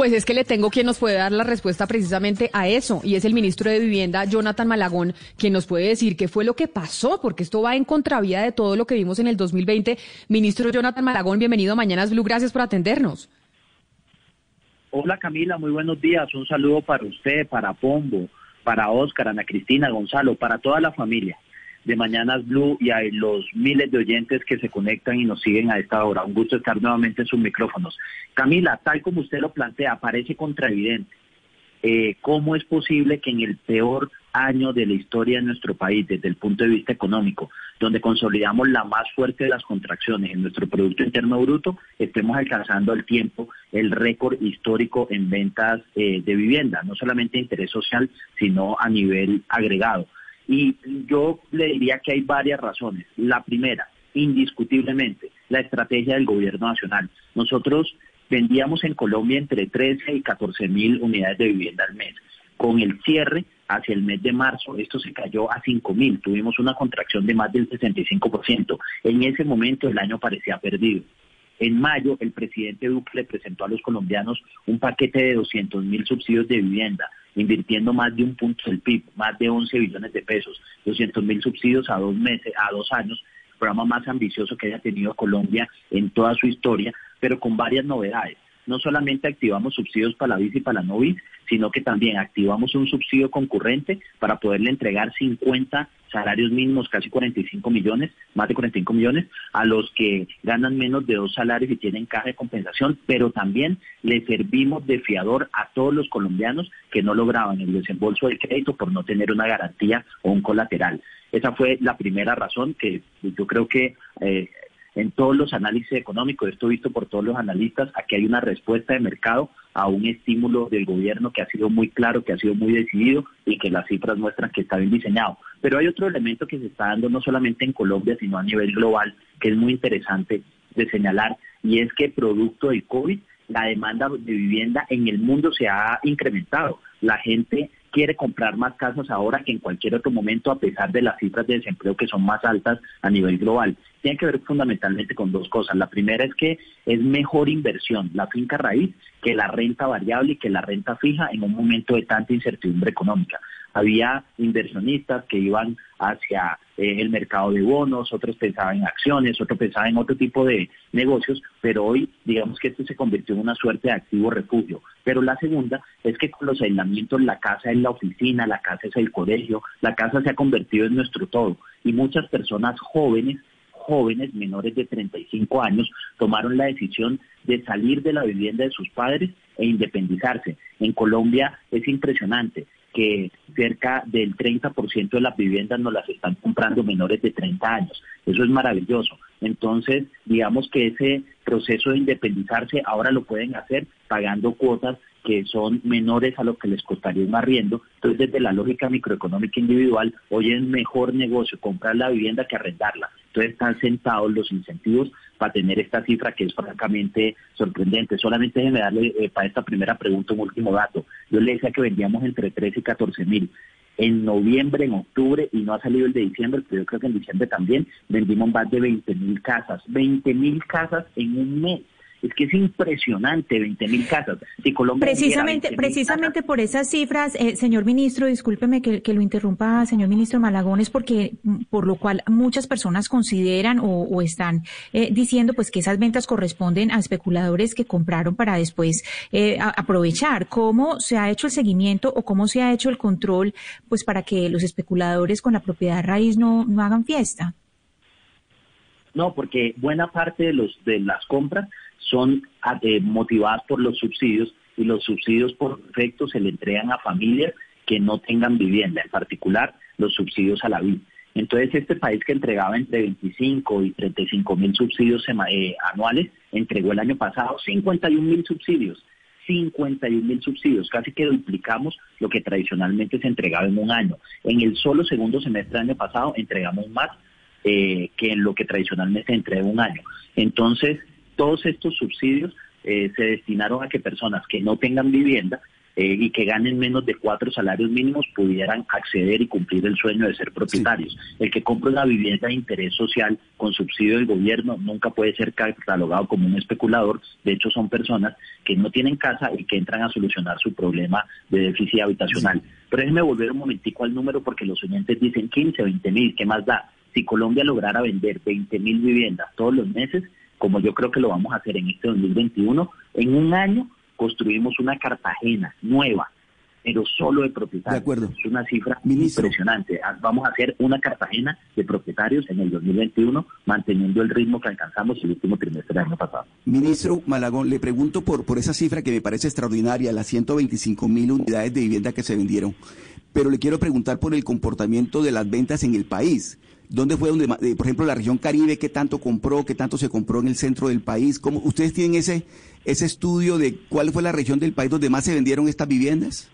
Pues es que le tengo quien nos puede dar la respuesta precisamente a eso, y es el ministro de Vivienda, Jonathan Malagón, quien nos puede decir qué fue lo que pasó, porque esto va en contravía de todo lo que vimos en el 2020. Ministro Jonathan Malagón, bienvenido a Mañanas Blue, gracias por atendernos. Hola Camila, muy buenos días. Un saludo para usted, para Pombo, para Oscar, Ana Cristina, Gonzalo, para toda la familia de Mañanas Blue y a los miles de oyentes que se conectan y nos siguen a esta hora. Un gusto estar nuevamente en sus micrófonos. Camila, tal como usted lo plantea, parece contraevidente. Eh, ¿Cómo es posible que en el peor año de la historia de nuestro país, desde el punto de vista económico, donde consolidamos la más fuerte de las contracciones en nuestro Producto Interno Bruto, estemos alcanzando al tiempo el récord histórico en ventas eh, de vivienda, no solamente interés social, sino a nivel agregado? Y yo le diría que hay varias razones. La primera, indiscutiblemente, la estrategia del gobierno nacional. Nosotros vendíamos en Colombia entre 13 y 14 mil unidades de vivienda al mes. Con el cierre hacia el mes de marzo, esto se cayó a 5 mil. Tuvimos una contracción de más del 65%. En ese momento el año parecía perdido. En mayo, el presidente Duque le presentó a los colombianos un paquete de 200 mil subsidios de vivienda invirtiendo más de un punto del PIB, más de 11 billones de pesos, 200 mil subsidios a dos meses, a dos años, programa más ambicioso que haya tenido Colombia en toda su historia, pero con varias novedades. No solamente activamos subsidios para la BIS y para la no sino que también activamos un subsidio concurrente para poderle entregar 50 salarios mínimos, casi 45 millones, más de 45 millones, a los que ganan menos de dos salarios y tienen caja de compensación, pero también le servimos de fiador a todos los colombianos que no lograban el desembolso del crédito por no tener una garantía o un colateral. Esa fue la primera razón que yo creo que eh, en todos los análisis económicos, esto visto por todos los analistas, aquí hay una respuesta de mercado a un estímulo del gobierno que ha sido muy claro, que ha sido muy decidido y que las cifras muestran que está bien diseñado. Pero hay otro elemento que se está dando no solamente en Colombia, sino a nivel global, que es muy interesante de señalar, y es que producto del COVID, la demanda de vivienda en el mundo se ha incrementado. La gente quiere comprar más casas ahora que en cualquier otro momento, a pesar de las cifras de desempleo que son más altas a nivel global. Tiene que ver fundamentalmente con dos cosas. La primera es que es mejor inversión la finca raíz que la renta variable y que la renta fija en un momento de tanta incertidumbre económica había inversionistas que iban hacia eh, el mercado de bonos, otros pensaban en acciones, otros pensaban en otro tipo de negocios, pero hoy digamos que esto se convirtió en una suerte de activo refugio. Pero la segunda es que con los aislamientos la casa es la oficina, la casa es el colegio, la casa se ha convertido en nuestro todo y muchas personas jóvenes jóvenes menores de 35 años tomaron la decisión de salir de la vivienda de sus padres e independizarse. En Colombia es impresionante que cerca del 30% de las viviendas nos las están comprando menores de 30 años. Eso es maravilloso. Entonces, digamos que ese proceso de independizarse ahora lo pueden hacer pagando cuotas que son menores a lo que les costaría un arriendo. Entonces, desde la lógica microeconómica individual, hoy es mejor negocio comprar la vivienda que arrendarla. Entonces, están sentados los incentivos para tener esta cifra que es francamente sorprendente. Solamente déjeme darle eh, para esta primera pregunta un último dato. Yo le decía que vendíamos entre 13 y 14 mil. En noviembre, en octubre, y no ha salido el de diciembre, pero yo creo que en diciembre también, vendimos más de 20 mil casas. 20 mil casas en un mes. Es que es impresionante, 20 mil casas. Si Colombia precisamente, precisamente por esas cifras, eh, señor ministro, discúlpeme que, lo interrumpa, señor ministro Malagón, es porque mm, por lo cual muchas personas consideran o, están eh, diciendo pues que esas ventas corresponden a especuladores que compraron para después eh, aprovechar. ¿Cómo se ha hecho el seguimiento o cómo se ha hecho el control pues para que los especuladores con la propiedad raíz no, no hagan fiesta? No, porque buena parte de los de las compras son ah, eh, motivadas por los subsidios y los subsidios por efecto se le entregan a familias que no tengan vivienda, en particular los subsidios a la vida. Entonces, este país que entregaba entre 25 y 35 mil subsidios eh, anuales, entregó el año pasado 51 mil subsidios. 51 mil subsidios, casi que duplicamos lo que tradicionalmente se entregaba en un año. En el solo segundo semestre del año pasado entregamos más eh, que en lo que tradicionalmente se entrega un año. Entonces, todos estos subsidios eh, se destinaron a que personas que no tengan vivienda eh, y que ganen menos de cuatro salarios mínimos pudieran acceder y cumplir el sueño de ser propietarios. El que compra una vivienda de interés social con subsidio del gobierno nunca puede ser catalogado como un especulador. De hecho, son personas que no tienen casa y que entran a solucionar su problema de déficit habitacional. Pero déjenme volver un momentico al número porque los oyentes dicen 15, 20 mil, ¿qué más da? Si Colombia lograra vender 20 mil viviendas todos los meses, como yo creo que lo vamos a hacer en este 2021, en un año construimos una Cartagena nueva, pero solo de propietarios. De acuerdo. Es una cifra impresionante. Ah, vamos a hacer una Cartagena de propietarios en el 2021, manteniendo el ritmo que alcanzamos el último trimestre del año pasado. Ministro Malagón, le pregunto por, por esa cifra que me parece extraordinaria, las 125 mil unidades de vivienda que se vendieron, pero le quiero preguntar por el comportamiento de las ventas en el país. ¿Dónde fue donde, por ejemplo, la región Caribe, qué tanto compró, qué tanto se compró en el centro del país? ¿Cómo, ¿Ustedes tienen ese, ese estudio de cuál fue la región del país donde más se vendieron estas viviendas?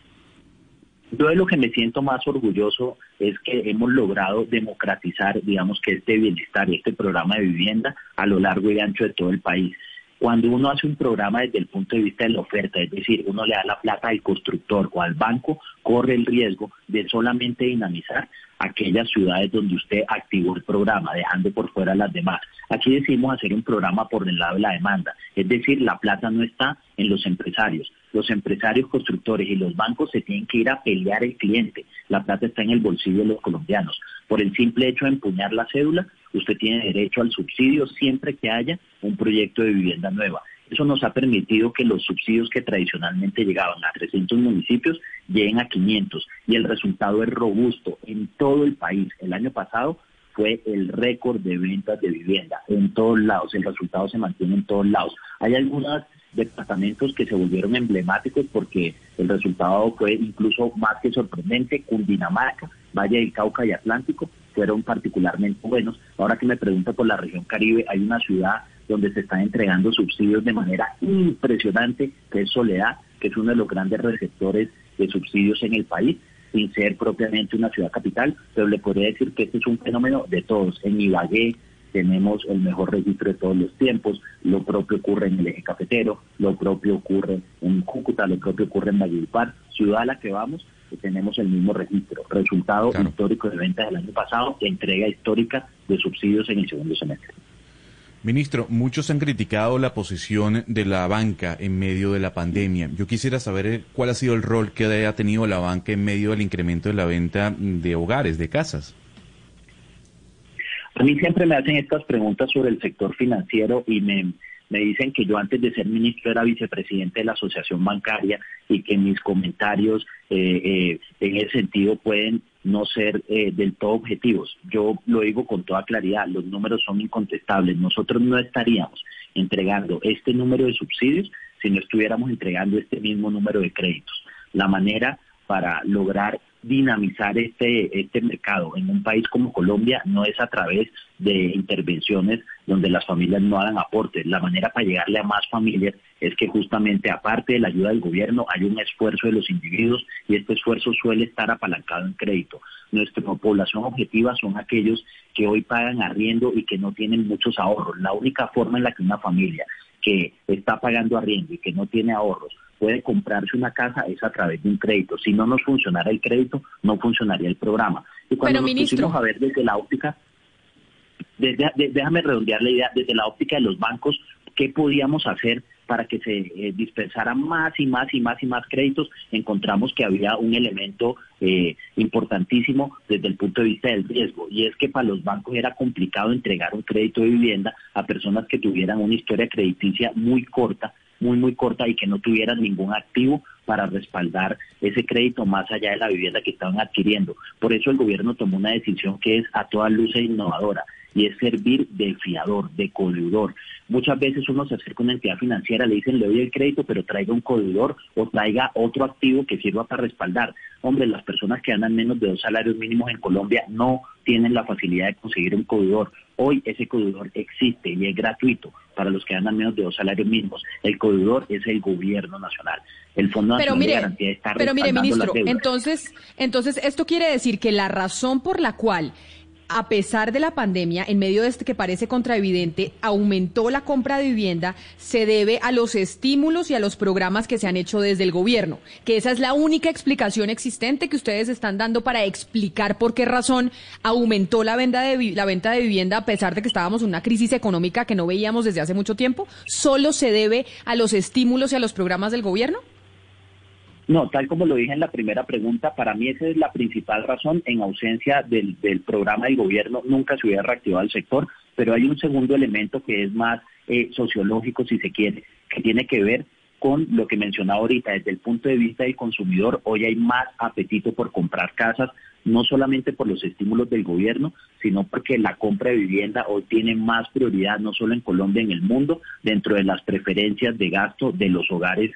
Yo de lo que me siento más orgulloso es que hemos logrado democratizar, digamos, que este bienestar y este programa de vivienda a lo largo y ancho de todo el país. Cuando uno hace un programa desde el punto de vista de la oferta, es decir, uno le da la plata al constructor o al banco, corre el riesgo de solamente dinamizar aquellas ciudades donde usted activó el programa, dejando por fuera las demás. Aquí decimos hacer un programa por el lado de la demanda, es decir, la plata no está en los empresarios. Los empresarios constructores y los bancos se tienen que ir a pelear el cliente. La plata está en el bolsillo de los colombianos. Por el simple hecho de empuñar la cédula, usted tiene derecho al subsidio siempre que haya un proyecto de vivienda nueva. Eso nos ha permitido que los subsidios que tradicionalmente llegaban a 300 municipios lleguen a 500 y el resultado es robusto en todo el país. El año pasado fue el récord de ventas de vivienda en todos lados. El resultado se mantiene en todos lados. Hay algunos departamentos que se volvieron emblemáticos porque el resultado fue incluso más que sorprendente. Cundinamarca, Valle del Cauca y Atlántico fueron particularmente buenos. Ahora que me pregunta por la región Caribe, hay una ciudad donde se están entregando subsidios de manera impresionante, que es Soledad, que es uno de los grandes receptores de subsidios en el país, sin ser propiamente una ciudad capital, pero le podría decir que este es un fenómeno de todos. En Ibagué tenemos el mejor registro de todos los tiempos, lo propio ocurre en el eje cafetero, lo propio ocurre en Cúcuta, lo propio ocurre en Valledupar, ciudad a la que vamos, tenemos el mismo registro. Resultado histórico de ventas del año pasado, entrega histórica de subsidios en el segundo semestre. Ministro, muchos han criticado la posición de la banca en medio de la pandemia. Yo quisiera saber eh, cuál ha sido el rol que ha tenido la banca en medio del incremento de la venta de hogares, de casas. A mí siempre me hacen estas preguntas sobre el sector financiero y me, me dicen que yo antes de ser ministro era vicepresidente de la Asociación Bancaria y que mis comentarios eh, eh, en ese sentido pueden no ser eh, del todo objetivos. Yo lo digo con toda claridad, los números son incontestables. Nosotros no estaríamos entregando este número de subsidios si no estuviéramos entregando este mismo número de créditos. La manera para lograr dinamizar este, este mercado en un país como Colombia no es a través de intervenciones donde las familias no hagan aportes. La manera para llegarle a más familias es que justamente aparte de la ayuda del gobierno hay un esfuerzo de los individuos y este esfuerzo suele estar apalancado en crédito. Nuestra población objetiva son aquellos que hoy pagan arriendo y que no tienen muchos ahorros. La única forma en la que una familia que está pagando arriendo y que no tiene ahorros puede comprarse una casa es a través de un crédito. Si no nos funcionara el crédito, no funcionaría el programa. Y cuando nos pusimos a ver desde la óptica, déjame redondear la idea, desde la óptica de los bancos, ¿qué podíamos hacer para que se eh, dispensaran más y más y más y más créditos? Encontramos que había un elemento eh, importantísimo desde el punto de vista del riesgo, y es que para los bancos era complicado entregar un crédito de vivienda a personas que tuvieran una historia crediticia muy corta muy, muy corta y que no tuvieran ningún activo para respaldar ese crédito más allá de la vivienda que estaban adquiriendo. Por eso el gobierno tomó una decisión que es a toda luz e innovadora y es servir de fiador, de codeudor. Muchas veces uno se acerca a una entidad financiera, le dicen le doy el crédito, pero traiga un codeudor o traiga otro activo que sirva para respaldar. Hombre, las personas que ganan menos de dos salarios mínimos en Colombia no tienen la facilidad de conseguir un codeudor. Hoy ese codeudor existe y es gratuito para los que ganan menos de dos salarios mínimos. El codeudor es el gobierno nacional. El Fondo Nacional de Garantía está Pero mire, ministro, entonces, entonces esto quiere decir que la razón por la cual a pesar de la pandemia, en medio de este que parece contraevidente, aumentó la compra de vivienda, se debe a los estímulos y a los programas que se han hecho desde el gobierno, que esa es la única explicación existente que ustedes están dando para explicar por qué razón aumentó la venta de, la venta de vivienda a pesar de que estábamos en una crisis económica que no veíamos desde hace mucho tiempo. ¿Solo se debe a los estímulos y a los programas del gobierno? No, tal como lo dije en la primera pregunta, para mí esa es la principal razón. En ausencia del, programa del gobierno nunca se hubiera reactivado el sector, pero hay un segundo elemento que es más eh, sociológico, si se quiere, que tiene que ver con lo que mencionaba ahorita, desde el punto de vista del consumidor, hoy hay más apetito por comprar casas, no solamente por los estímulos del gobierno, sino porque la compra de vivienda hoy tiene más prioridad, no solo en Colombia, en el mundo, dentro de las preferencias de gasto de los hogares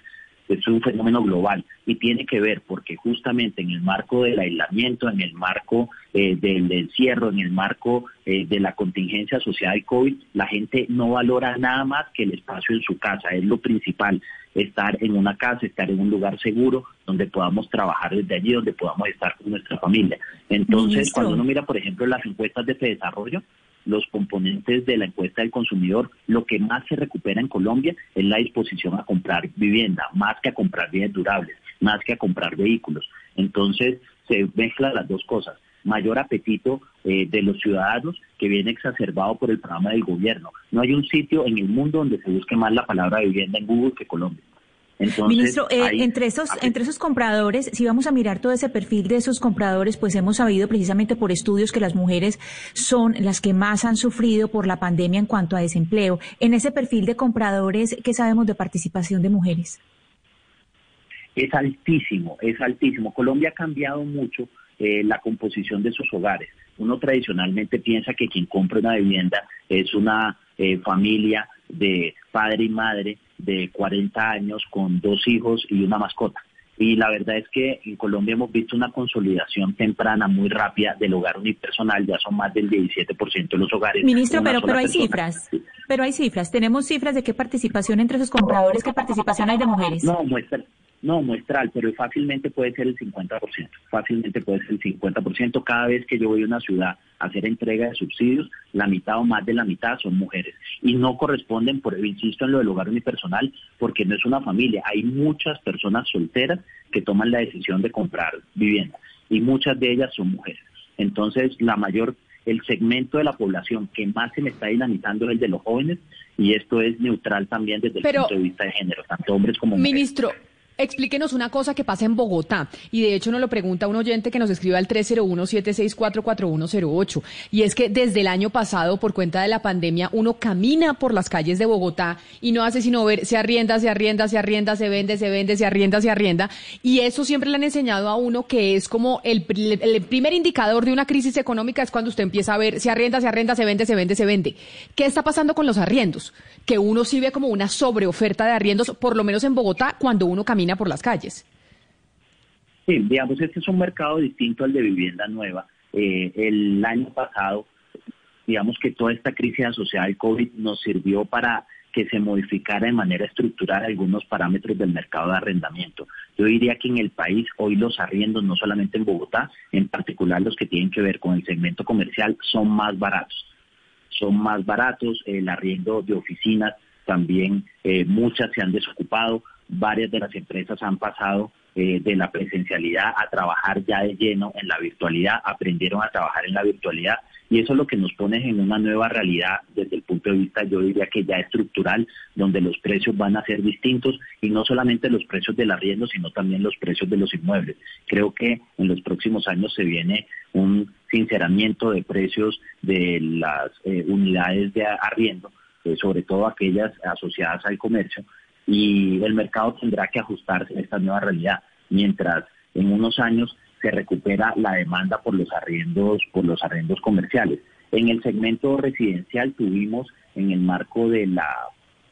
es un fenómeno global y tiene que ver porque justamente en el marco del aislamiento, en el marco eh, del encierro, en el marco eh, de la contingencia social del COVID, la gente no valora nada más que el espacio en su casa, es lo principal, estar en una casa, estar en un lugar seguro donde podamos trabajar desde allí, donde podamos estar con nuestra familia. Entonces, cuando uno mira, por ejemplo, las encuestas de desarrollo, los componentes de la encuesta del consumidor, lo que más se recupera en Colombia es la disposición a comprar vivienda, más que a comprar bienes durables, más que a comprar vehículos. Entonces, se mezclan las dos cosas. Mayor apetito eh, de los ciudadanos que viene exacerbado por el programa del gobierno. No hay un sitio en el mundo donde se busque más la palabra vivienda en Google que Colombia. Ministro, eh, entre esos entre esos compradores, si vamos a mirar todo ese perfil de esos compradores, pues hemos sabido precisamente por estudios que las mujeres son las que más han sufrido por la pandemia en cuanto a desempleo. En ese perfil de compradores, ¿qué sabemos de participación de mujeres? Es altísimo, es altísimo. Colombia ha cambiado mucho eh, la composición de sus hogares. Uno tradicionalmente piensa que quien compra una vivienda es una eh, familia de padre y madre de 40 años con dos hijos y una mascota. Y la verdad es que en Colombia hemos visto una consolidación temprana muy rápida del hogar unipersonal, ya son más del 17% de los hogares. Ministro, pero, pero hay cifras, pero hay cifras. ¿Tenemos cifras de qué participación entre esos compradores, qué participación hay de mujeres? No, muestra, no, muestral, pero fácilmente puede ser el 50%. Fácilmente puede ser el 50%. Cada vez que yo voy a una ciudad a hacer entrega de subsidios, la mitad o más de la mitad son mujeres. Y no corresponden, por insisto en lo del hogar unipersonal, porque no es una familia. Hay muchas personas solteras que toman la decisión de comprar vivienda y muchas de ellas son mujeres. Entonces, la mayor el segmento de la población que más se me está dinamizando es el de los jóvenes y esto es neutral también desde el punto de vista de género, tanto hombres como mujeres. Ministro, Explíquenos una cosa que pasa en Bogotá, y de hecho nos lo pregunta un oyente que nos escribe al 301-764-4108, y es que desde el año pasado, por cuenta de la pandemia, uno camina por las calles de Bogotá y no hace sino ver, se arrienda, se arrienda, se arrienda, se vende, se vende, se arrienda, se arrienda, y eso siempre le han enseñado a uno que es como el, primer indicador de una crisis económica es cuando usted empieza a ver, se arrienda, se arrienda, se vende, se vende, se vende. ¿Qué está pasando con los arriendos? Que uno sí ve como una sobreoferta de arriendos, por lo menos en Bogotá, cuando uno camina por las calles. Sí, digamos, este es un mercado distinto al de vivienda nueva. Eh, el año pasado, digamos que toda esta crisis asociada al COVID nos sirvió para que se modificara de manera estructural algunos parámetros del mercado de arrendamiento. Yo diría que en el país hoy los arriendos, no solamente en Bogotá, en particular los que tienen que ver con el segmento comercial, son más baratos. Son más baratos, el arriendo de oficinas también, eh, muchas se han desocupado, varias de las empresas han pasado eh, de la presencialidad a trabajar ya de lleno en la virtualidad, aprendieron a trabajar en la virtualidad y eso es lo que nos pone en una nueva realidad desde el punto de vista, yo diría que ya estructural, donde los precios van a ser distintos y no solamente los precios del arriendo, sino también los precios de los inmuebles. Creo que en los próximos años se viene un sinceramiento de precios de las eh, unidades de arriendo, eh, sobre todo aquellas asociadas al comercio, y el mercado tendrá que ajustarse a esta nueva realidad, mientras en unos años se recupera la demanda por los arriendos, por los arriendos comerciales. En el segmento residencial tuvimos en el marco de la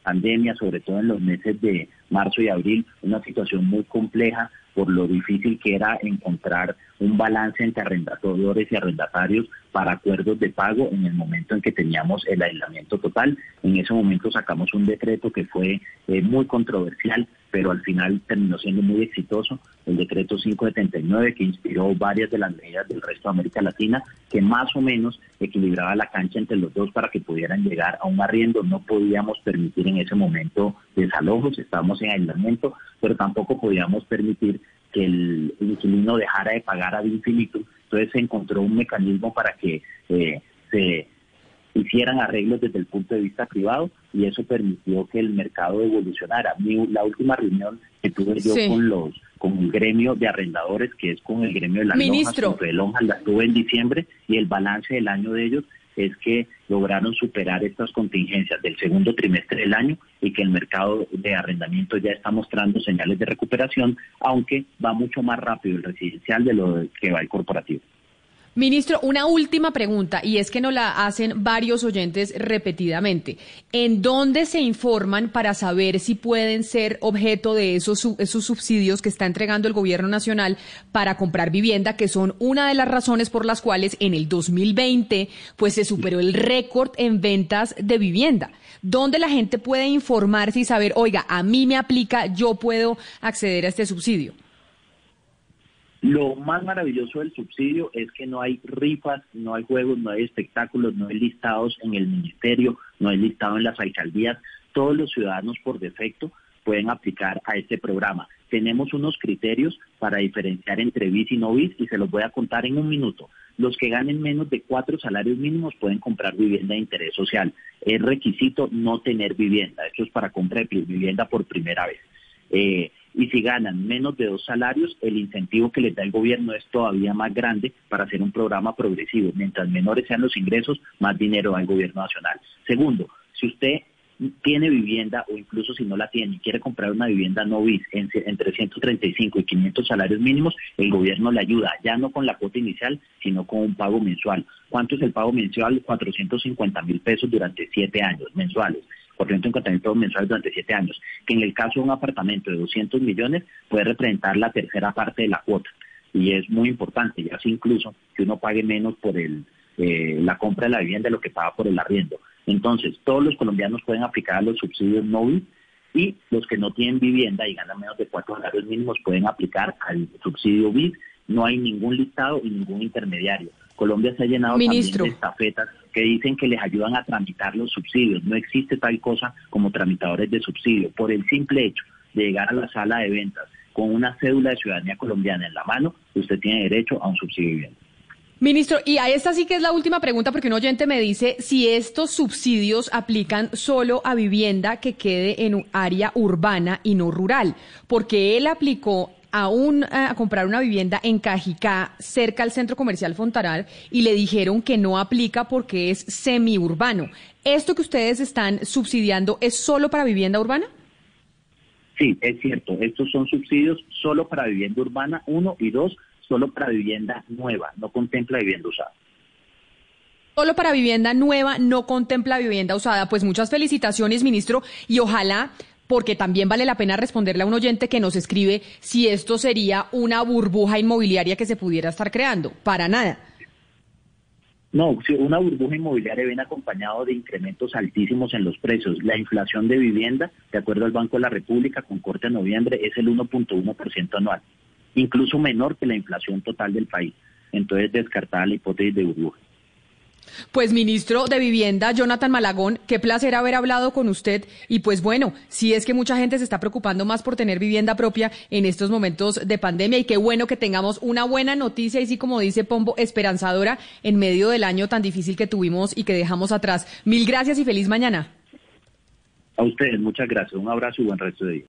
pandemia, sobre todo en los meses de marzo y abril, una situación muy compleja por lo difícil que era encontrar un balance entre arrendatores y arrendatarios para acuerdos de pago en el momento en que teníamos el aislamiento total. En ese momento sacamos un decreto que fue eh, muy controversial, pero al final terminó siendo muy exitoso, el decreto 579, que inspiró varias de las medidas del resto de América Latina, que más o menos equilibraba la cancha entre los dos para que pudieran llegar a un arriendo. No podíamos permitir en ese momento desalojos, estábamos en aislamiento, pero tampoco podíamos permitir que el inquilino dejara de pagar ad infinito. Entonces se encontró un mecanismo para que eh, se hicieran arreglos desde el punto de vista privado y eso permitió que el mercado evolucionara. la última reunión que tuve yo con los con el gremio de arrendadores, que es con el gremio de las Ministro. lonjas, de lonjas, la tuve en diciembre y el balance del año de ellos es que lograron superar estas contingencias del segundo trimestre del año y que el mercado de arrendamiento ya está mostrando señales de recuperación, aunque va mucho más rápido el residencial de lo que va el corporativo. Ministro, una última pregunta, y es que nos la hacen varios oyentes repetidamente. ¿En dónde se informan para saber si pueden ser objeto de esos, esos subsidios que está entregando el Gobierno Nacional para comprar vivienda, que son una de las razones por las cuales en el 2020 pues, se superó el récord en ventas de vivienda? ¿Dónde la gente puede informarse y saber, oiga, a mí me aplica, yo puedo acceder a este subsidio? Lo más maravilloso del subsidio es que no hay rifas, no hay juegos, no hay espectáculos, no hay listados en el ministerio, no hay listado en las alcaldías. Todos los ciudadanos por defecto pueden aplicar a este programa. Tenemos unos criterios para diferenciar entre bis y no bis y se los voy a contar en un minuto. Los que ganen menos de cuatro salarios mínimos pueden comprar vivienda de interés social. Es requisito no tener vivienda. Esto es para comprar vivienda por primera vez. Eh, y si ganan menos de dos salarios, el incentivo que les da el gobierno es todavía más grande para hacer un programa progresivo. Mientras menores sean los ingresos, más dinero da el gobierno nacional. Segundo, si usted tiene vivienda o incluso si no la tiene y quiere comprar una vivienda no bis entre 135 y 500 salarios mínimos, el gobierno le ayuda, ya no con la cuota inicial, sino con un pago mensual. ¿Cuánto es el pago mensual? 450 mil pesos durante siete años mensuales por mil pesos mensuales durante siete años, que en el caso de un apartamento de 200 millones puede representar la tercera parte de la cuota. Y es muy importante, ya sea incluso que uno pague menos por el, eh, la compra de la vivienda de lo que paga por el arriendo. Entonces, todos los colombianos pueden aplicar a los subsidios móviles y los que no tienen vivienda y ganan menos de cuatro salarios mínimos pueden aplicar al subsidio BID. No hay ningún listado y ningún intermediario. Colombia se ha llenado también de estafetas que dicen que les ayudan a tramitar los subsidios. No existe tal cosa como tramitadores de subsidio. Por el simple hecho de llegar a la sala de ventas con una cédula de ciudadanía colombiana en la mano, usted tiene derecho a un subsidio de vivienda. Ministro, y a esta sí que es la última pregunta, porque un oyente me dice si estos subsidios aplican solo a vivienda que quede en un área urbana y no rural, porque él aplicó a, un, a comprar una vivienda en Cajicá, cerca al centro comercial Fontaral, y le dijeron que no aplica porque es semiurbano. ¿Esto que ustedes están subsidiando es solo para vivienda urbana? Sí, es cierto. Estos son subsidios solo para vivienda urbana, uno, y dos, solo para vivienda nueva, no contempla vivienda usada. Solo para vivienda nueva, no contempla vivienda usada. Pues muchas felicitaciones, ministro, y ojalá porque también vale la pena responderle a un oyente que nos escribe si esto sería una burbuja inmobiliaria que se pudiera estar creando. Para nada. No, una burbuja inmobiliaria viene acompañado de incrementos altísimos en los precios. La inflación de vivienda, de acuerdo al Banco de la República, con corte a noviembre, es el 1.1% anual, incluso menor que la inflación total del país. Entonces, descartada la hipótesis de burbuja. Pues ministro de Vivienda, Jonathan Malagón, qué placer haber hablado con usted. Y pues bueno, si es que mucha gente se está preocupando más por tener vivienda propia en estos momentos de pandemia y qué bueno que tengamos una buena noticia y sí, como dice Pombo, esperanzadora en medio del año tan difícil que tuvimos y que dejamos atrás. Mil gracias y feliz mañana. A ustedes, muchas gracias. Un abrazo y buen resto de día.